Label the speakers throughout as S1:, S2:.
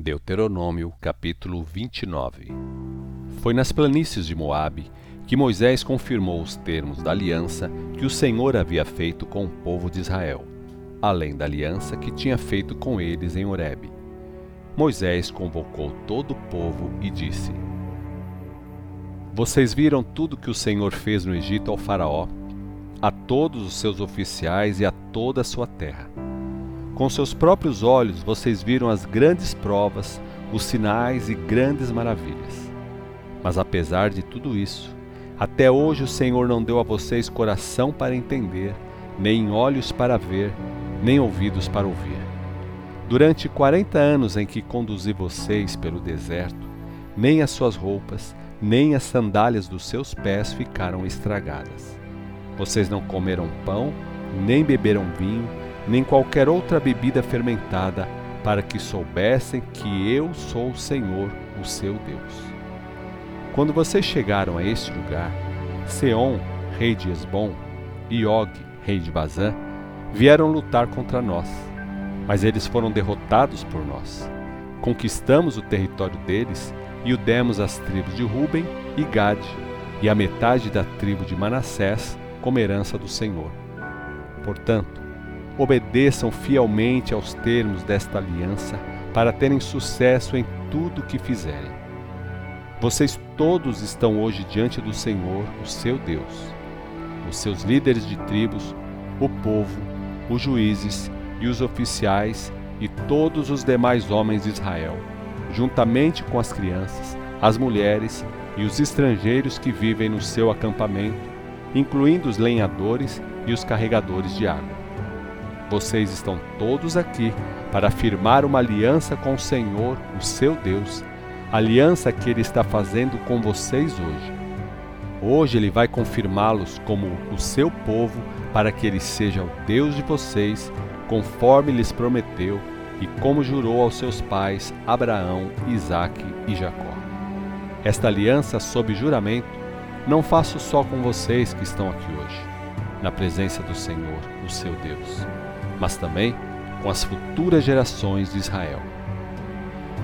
S1: Deuteronômio capítulo 29 Foi nas planícies de Moabe que Moisés confirmou os termos da aliança que o Senhor havia feito com o povo de Israel, além da aliança que tinha feito com eles em Horebe. Moisés convocou todo o povo e disse: Vocês viram tudo que o Senhor fez no Egito ao Faraó, a todos os seus oficiais e a toda a sua terra com seus próprios olhos vocês viram as grandes provas, os sinais e grandes maravilhas. Mas apesar de tudo isso, até hoje o Senhor não deu a vocês coração para entender, nem olhos para ver, nem ouvidos para ouvir. Durante quarenta anos em que conduzi vocês pelo deserto, nem as suas roupas, nem as sandálias dos seus pés ficaram estragadas. Vocês não comeram pão, nem beberam vinho, nem qualquer outra bebida fermentada, para que soubessem que eu sou o Senhor, o seu Deus. Quando vocês chegaram a este lugar, Seom, rei de Esbom, e Og, rei de Bazã, vieram lutar contra nós, mas eles foram derrotados por nós. Conquistamos o território deles e o demos às tribos de Ruben e Gade, e a metade da tribo de Manassés como herança do Senhor. Portanto, obedeçam fielmente aos termos desta aliança para terem sucesso em tudo o que fizerem. Vocês todos estão hoje diante do Senhor, o seu Deus. Os seus líderes de tribos, o povo, os juízes e os oficiais e todos os demais homens de Israel, juntamente com as crianças, as mulheres e os estrangeiros que vivem no seu acampamento, incluindo os lenhadores e os carregadores de água. Vocês estão todos aqui para firmar uma aliança com o Senhor, o seu Deus, aliança que Ele está fazendo com vocês hoje. Hoje Ele vai confirmá-los como o seu povo, para que Ele seja o Deus de vocês, conforme lhes prometeu e como jurou aos seus pais Abraão, Isaque e Jacó. Esta aliança, sob juramento, não faço só com vocês que estão aqui hoje, na presença do Senhor, o seu Deus mas também com as futuras gerações de Israel.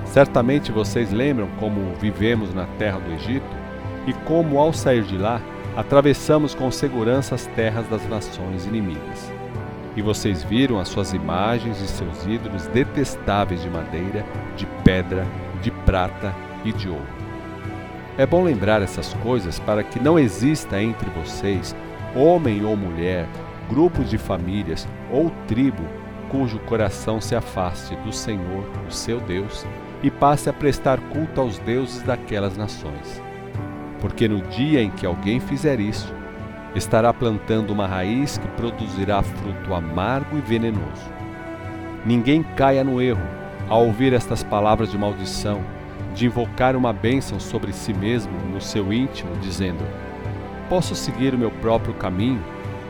S1: Certamente vocês lembram como vivemos na terra do Egito e como, ao sair de lá, atravessamos com segurança as terras das nações inimigas. E vocês viram as suas imagens e seus ídolos detestáveis de madeira, de pedra, de prata e de ouro. É bom lembrar essas coisas para que não exista entre vocês, homem ou mulher, grupos de famílias ou tribo cujo coração se afaste do Senhor, o seu Deus, e passe a prestar culto aos deuses daquelas nações. Porque no dia em que alguém fizer isso, estará plantando uma raiz que produzirá fruto amargo e venenoso. Ninguém caia no erro ao ouvir estas palavras de maldição, de invocar uma bênção sobre si mesmo no seu íntimo, dizendo: Posso seguir o meu próprio caminho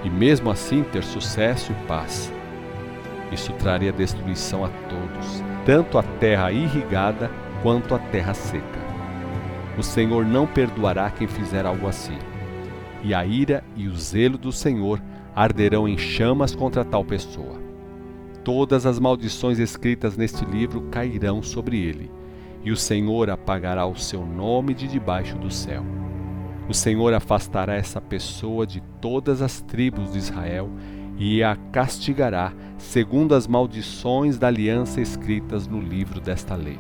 S1: e mesmo assim ter sucesso e paz. Isso traria destruição a todos, tanto a terra irrigada quanto a terra seca. O Senhor não perdoará quem fizer algo assim, e a ira e o zelo do Senhor arderão em chamas contra tal pessoa. Todas as maldições escritas neste livro cairão sobre ele, e o Senhor apagará o seu nome de debaixo do céu. O Senhor afastará essa pessoa de todas as tribos de Israel e a castigará segundo as maldições da aliança escritas no livro desta lei.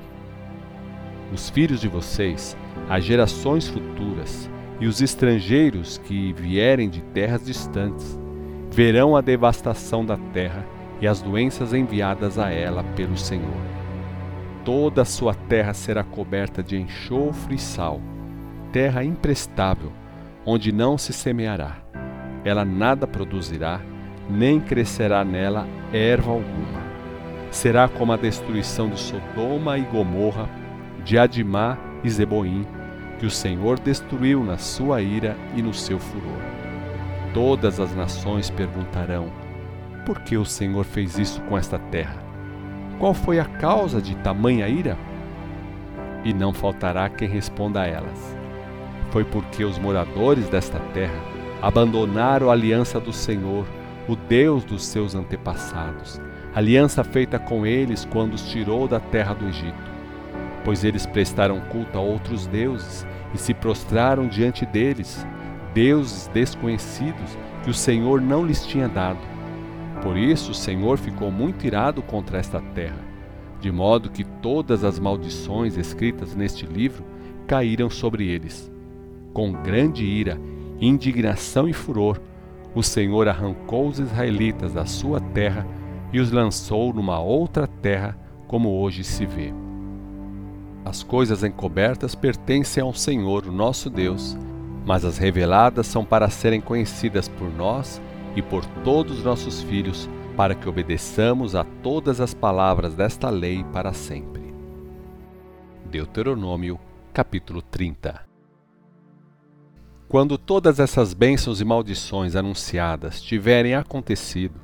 S1: Os filhos de vocês, as gerações futuras e os estrangeiros que vierem de terras distantes, verão a devastação da terra e as doenças enviadas a ela pelo Senhor. Toda a sua terra será coberta de enxofre e sal terra imprestável, onde não se semeará. Ela nada produzirá, nem crescerá nela erva alguma. Será como a destruição de Sodoma e Gomorra, de Adimá e Zeboim, que o Senhor destruiu na sua ira e no seu furor. Todas as nações perguntarão: por que o Senhor fez isso com esta terra? Qual foi a causa de tamanha ira? E não faltará quem responda a elas: foi porque os moradores desta terra abandonaram a aliança do Senhor, o Deus dos seus antepassados, aliança feita com eles quando os tirou da terra do Egito. pois eles prestaram culto a outros deuses e se prostraram diante deles, deuses desconhecidos que o Senhor não lhes tinha dado. Por isso o Senhor ficou muito irado contra esta terra, de modo que todas as maldições escritas neste livro caíram sobre eles. Com grande ira, indignação e furor, o Senhor arrancou os israelitas da sua terra e os lançou numa outra terra, como hoje se vê. As coisas encobertas pertencem ao Senhor, nosso Deus, mas as reveladas são para serem conhecidas por nós e por todos os nossos filhos, para que obedeçamos a todas as palavras desta lei para sempre. Deuteronômio, capítulo 30 Quando todas essas bênçãos e maldições anunciadas tiverem acontecido,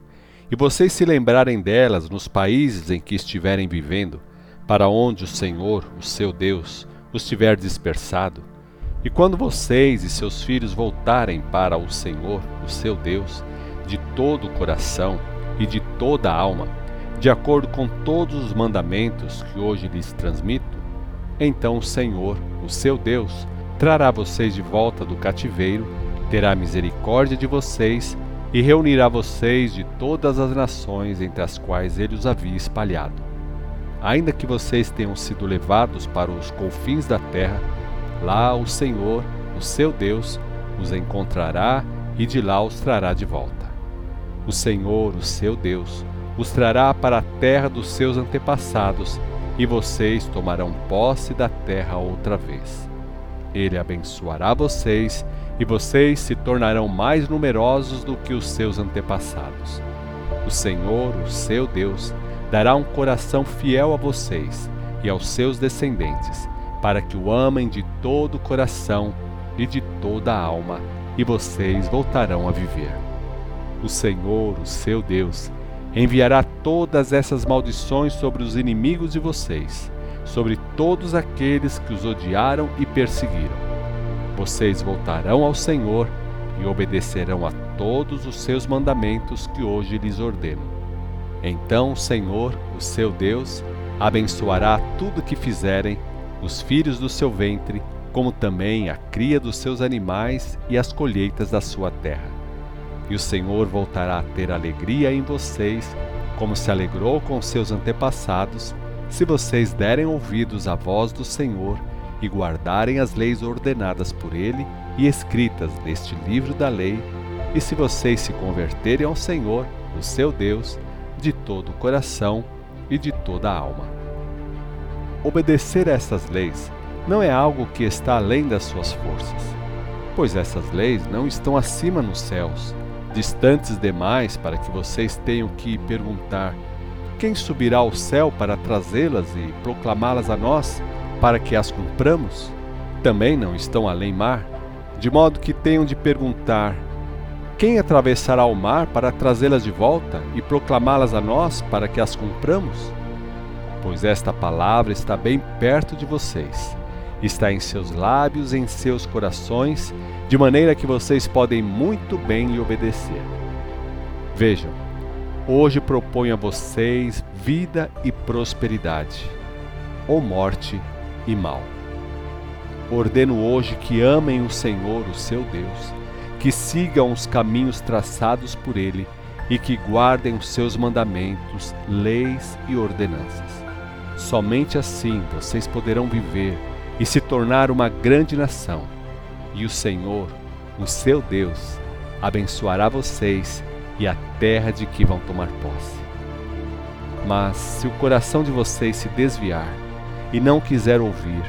S1: e vocês se lembrarem delas nos países em que estiverem vivendo, para onde o Senhor, o seu Deus, os tiver dispersado, e quando vocês e seus filhos voltarem para o Senhor, o seu Deus, de todo o coração e de toda a alma, de acordo com todos os mandamentos que hoje lhes transmito, então o Senhor, o seu Deus, trará vocês de volta do cativeiro, terá misericórdia de vocês e reunirá vocês de todas as nações entre as quais ele os havia espalhado. Ainda que vocês tenham sido levados para os confins da terra, Lá o Senhor, o seu Deus, os encontrará e de lá os trará de volta. O Senhor, o seu Deus, os trará para a terra dos seus antepassados e vocês tomarão posse da terra outra vez. Ele abençoará vocês e vocês se tornarão mais numerosos do que os seus antepassados. O Senhor, o seu Deus, dará um coração fiel a vocês e aos seus descendentes para que o amem de todo o coração e de toda a alma, e vocês voltarão a viver. O Senhor, o seu Deus, enviará todas essas maldições sobre os inimigos de vocês, sobre todos aqueles que os odiaram e perseguiram. Vocês voltarão ao Senhor e obedecerão a todos os seus mandamentos que hoje lhes ordeno. Então o Senhor, o seu Deus, abençoará tudo que fizerem os filhos do seu ventre, como também a cria dos seus animais e as colheitas da sua terra. E o Senhor voltará a ter alegria em vocês, como se alegrou com seus antepassados, se vocês derem ouvidos à voz do Senhor e guardarem as leis ordenadas por ele e escritas neste livro da lei, e se vocês se converterem ao Senhor, o seu Deus, de todo o coração e de toda a alma. Obedecer a essas leis não é algo que está além das suas forças, pois essas leis não estão acima nos céus, distantes demais para que vocês tenham que perguntar: quem subirá ao céu para trazê-las e proclamá-las a nós, para que as cumpramos? Também não estão além mar, de modo que tenham de perguntar: quem atravessará o mar para trazê-las de volta e proclamá-las a nós para que as cumpramos? pois esta palavra está bem perto de vocês. Está em seus lábios, em seus corações, de maneira que vocês podem muito bem lhe obedecer. Vejam, hoje proponho a vocês vida e prosperidade, ou morte e mal. Ordeno hoje que amem o Senhor, o seu Deus, que sigam os caminhos traçados por Ele e que guardem os seus mandamentos, leis e ordenanças. Somente assim vocês poderão viver e se tornar uma grande nação. E o Senhor, o seu Deus, abençoará vocês e a terra de que vão tomar posse. Mas se o coração de vocês se desviar e não quiser ouvir,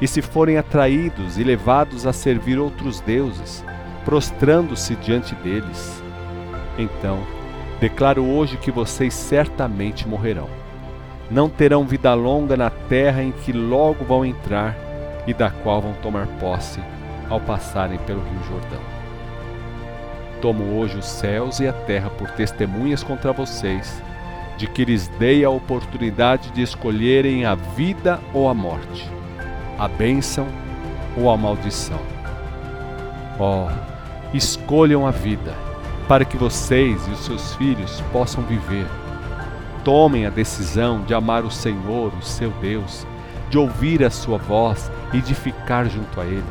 S1: e se forem atraídos e levados a servir outros deuses, prostrando-se diante deles, então declaro hoje que vocês certamente morrerão não terão vida longa na terra em que logo vão entrar e da qual vão tomar posse ao passarem pelo Rio Jordão. Tomo hoje os céus e a terra por testemunhas contra vocês, de que lhes dei a oportunidade de escolherem a vida ou a morte, a bênção ou a maldição. Oh, escolham a vida, para que vocês e os seus filhos possam viver tomem a decisão de amar o Senhor, o seu Deus, de ouvir a sua voz e de ficar junto a Ele.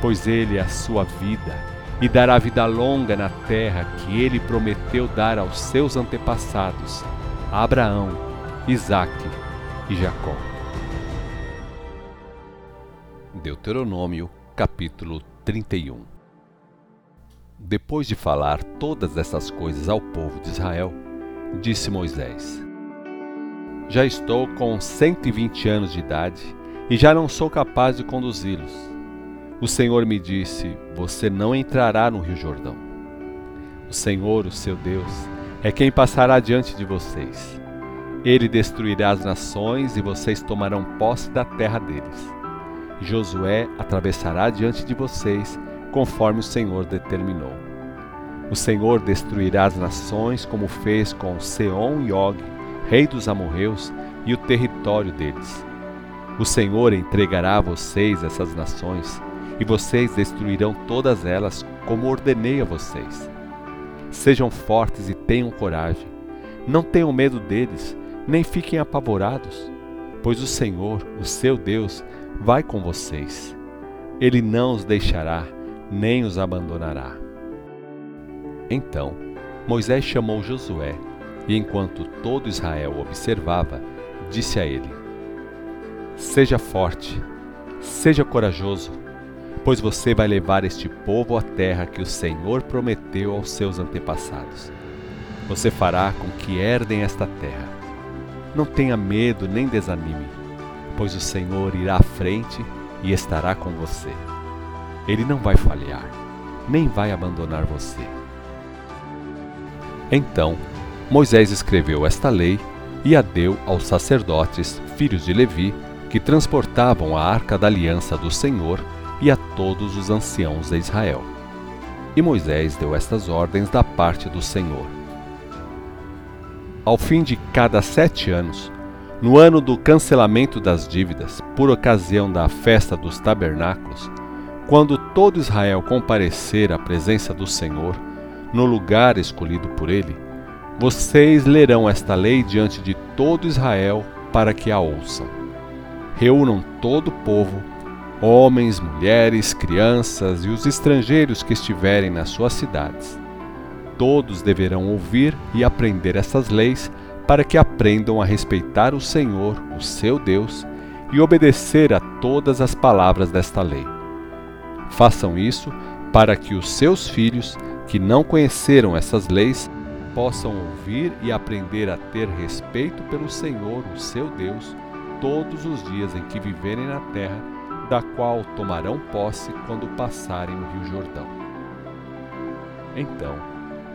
S1: Pois Ele é a sua vida e dará vida longa na terra que Ele prometeu dar aos seus antepassados, Abraão, Isaque e Jacó. Deuteronômio, capítulo 31 Depois de falar todas essas coisas ao povo de Israel, disse Moisés: Já estou com 120 anos de idade e já não sou capaz de conduzi-los. O Senhor me disse: Você não entrará no Rio Jordão. O Senhor, o seu Deus, é quem passará diante de vocês. Ele destruirá as nações e vocês tomarão posse da terra deles. Josué atravessará diante de vocês, conforme o Senhor determinou. O Senhor destruirá as nações, como fez com Seom e Og, rei dos amorreus, e o território deles. O Senhor entregará a vocês essas nações, e vocês destruirão todas elas, como ordenei a vocês. Sejam fortes e tenham coragem. Não tenham medo deles, nem fiquem apavorados, pois o Senhor, o seu Deus, vai com vocês. Ele não os deixará, nem os abandonará. Então Moisés chamou Josué, e enquanto todo Israel observava, disse a ele: Seja forte, seja corajoso, pois você vai levar este povo à terra que o Senhor prometeu aos seus antepassados. Você fará com que herdem esta terra não tenha medo nem desanime, pois o Senhor irá à frente e estará com você. Ele não vai falhar, nem vai abandonar você. Então Moisés escreveu esta lei e a deu aos sacerdotes, filhos de Levi, que transportavam a arca da aliança do Senhor e a todos os anciãos de Israel. E Moisés deu estas ordens da parte do Senhor ao fim de cada sete anos, no ano do cancelamento das dívidas, por ocasião da festa dos tabernáculos, quando todo Israel comparecer à presença do Senhor, no lugar escolhido por ele, vocês lerão esta lei diante de todo Israel para que a ouçam. Reúnam todo o povo, homens, mulheres, crianças e os estrangeiros que estiverem nas suas cidades Todos deverão ouvir e aprender essas leis para que aprendam a respeitar o Senhor, o seu Deus, e obedecer a todas as palavras desta lei. Façam isso para que os seus filhos, que não conheceram essas leis, possam ouvir e aprender a ter respeito pelo Senhor, o seu Deus, todos os dias em que viverem na terra, da qual tomarão posse quando passarem o Rio Jordão. Então,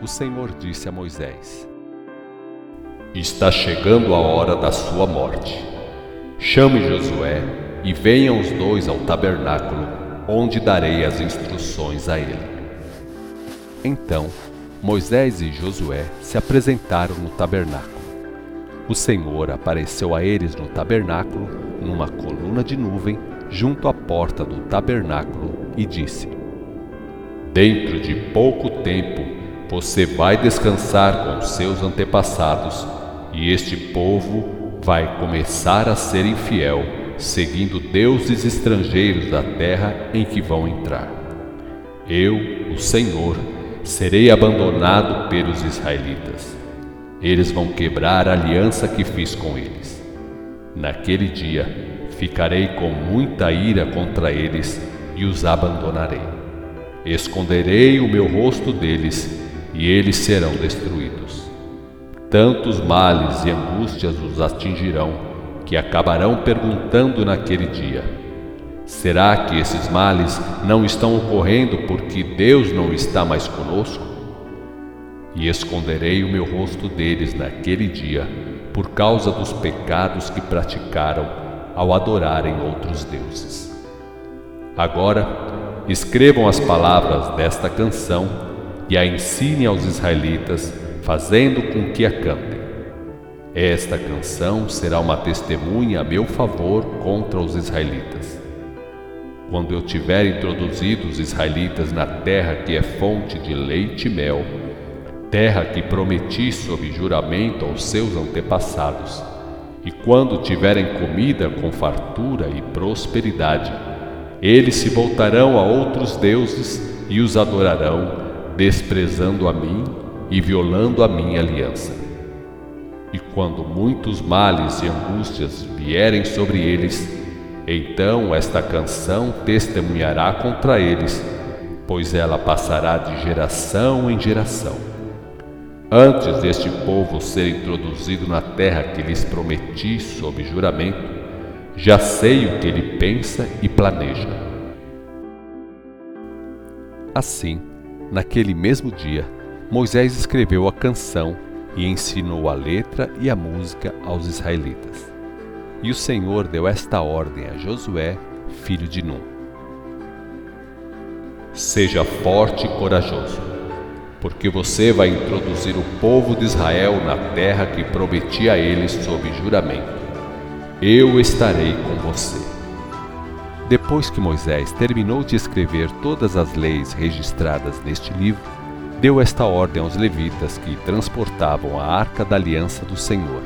S1: o Senhor disse a Moisés: Está chegando a hora da sua morte. Chame Josué e venham os dois ao tabernáculo, onde darei as instruções a ele. Então Moisés e Josué se apresentaram no tabernáculo. O Senhor apareceu a eles no tabernáculo, numa coluna de nuvem, junto à porta do tabernáculo, e disse: Dentro de pouco tempo você vai descansar com seus antepassados, e este povo vai começar a ser infiel, seguindo deuses estrangeiros da terra em que vão entrar. Eu, o Senhor, serei abandonado pelos israelitas. Eles vão quebrar a aliança que fiz com eles. Naquele dia, ficarei com muita ira contra eles e os abandonarei. Esconderei o meu rosto deles e eles serão destruídos. Tantos males e angústias os atingirão, que acabarão perguntando naquele dia: Será que esses males não estão ocorrendo porque Deus não está mais conosco? E esconderei o meu rosto deles naquele dia, por causa dos pecados que praticaram ao adorarem outros deuses. Agora, escrevam as palavras desta canção e a ensine aos israelitas, fazendo com que a cantem. Esta canção será uma testemunha a meu favor contra os israelitas. Quando eu tiver introduzido os israelitas na terra que é fonte de leite e mel, terra que prometi sob juramento aos seus antepassados, E quando tiverem comida com fartura e prosperidade, eles se voltarão a outros deuses e os adorarão, desprezando a mim e violando a minha aliança. E quando muitos males e angústias vierem sobre eles, então esta canção testemunhará contra eles, pois ela passará de geração em geração. Antes deste povo ser introduzido na terra que lhes prometi sob juramento, já sei o que ele pensa e planeja. Assim, naquele mesmo dia, Moisés escreveu a canção e ensinou a letra e a música aos israelitas. E o Senhor deu esta ordem a Josué, filho de Num: Seja forte e corajoso porque você vai introduzir o povo de Israel na terra que prometi a eles sob juramento. Eu estarei com você. Depois que Moisés terminou de escrever todas as leis registradas neste livro, deu esta ordem aos levitas que transportavam a arca da aliança do Senhor.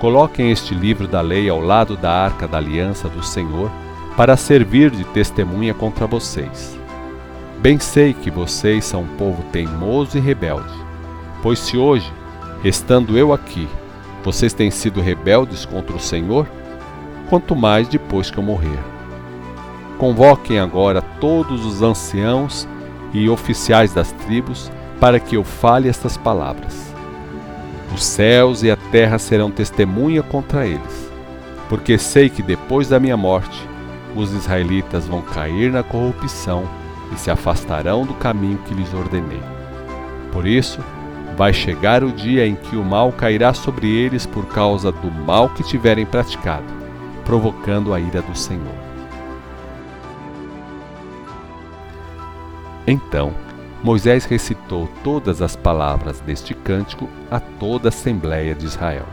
S1: Coloquem este livro da lei ao lado da arca da aliança do Senhor para servir de testemunha contra vocês. Bem sei que vocês são um povo teimoso e rebelde. Pois se hoje, estando eu aqui, vocês têm sido rebeldes contra o Senhor, quanto mais depois que eu morrer. Convoquem agora todos os anciãos e oficiais das tribos para que eu fale estas palavras. Os céus e a terra serão testemunha contra eles, porque sei que depois da minha morte os israelitas vão cair na corrupção e se afastarão do caminho que lhes ordenei. Por isso, vai chegar o dia em que o mal cairá sobre eles por causa do mal que tiverem praticado, provocando a ira do Senhor. Então, Moisés recitou todas as palavras deste cântico a toda a Assembleia de Israel.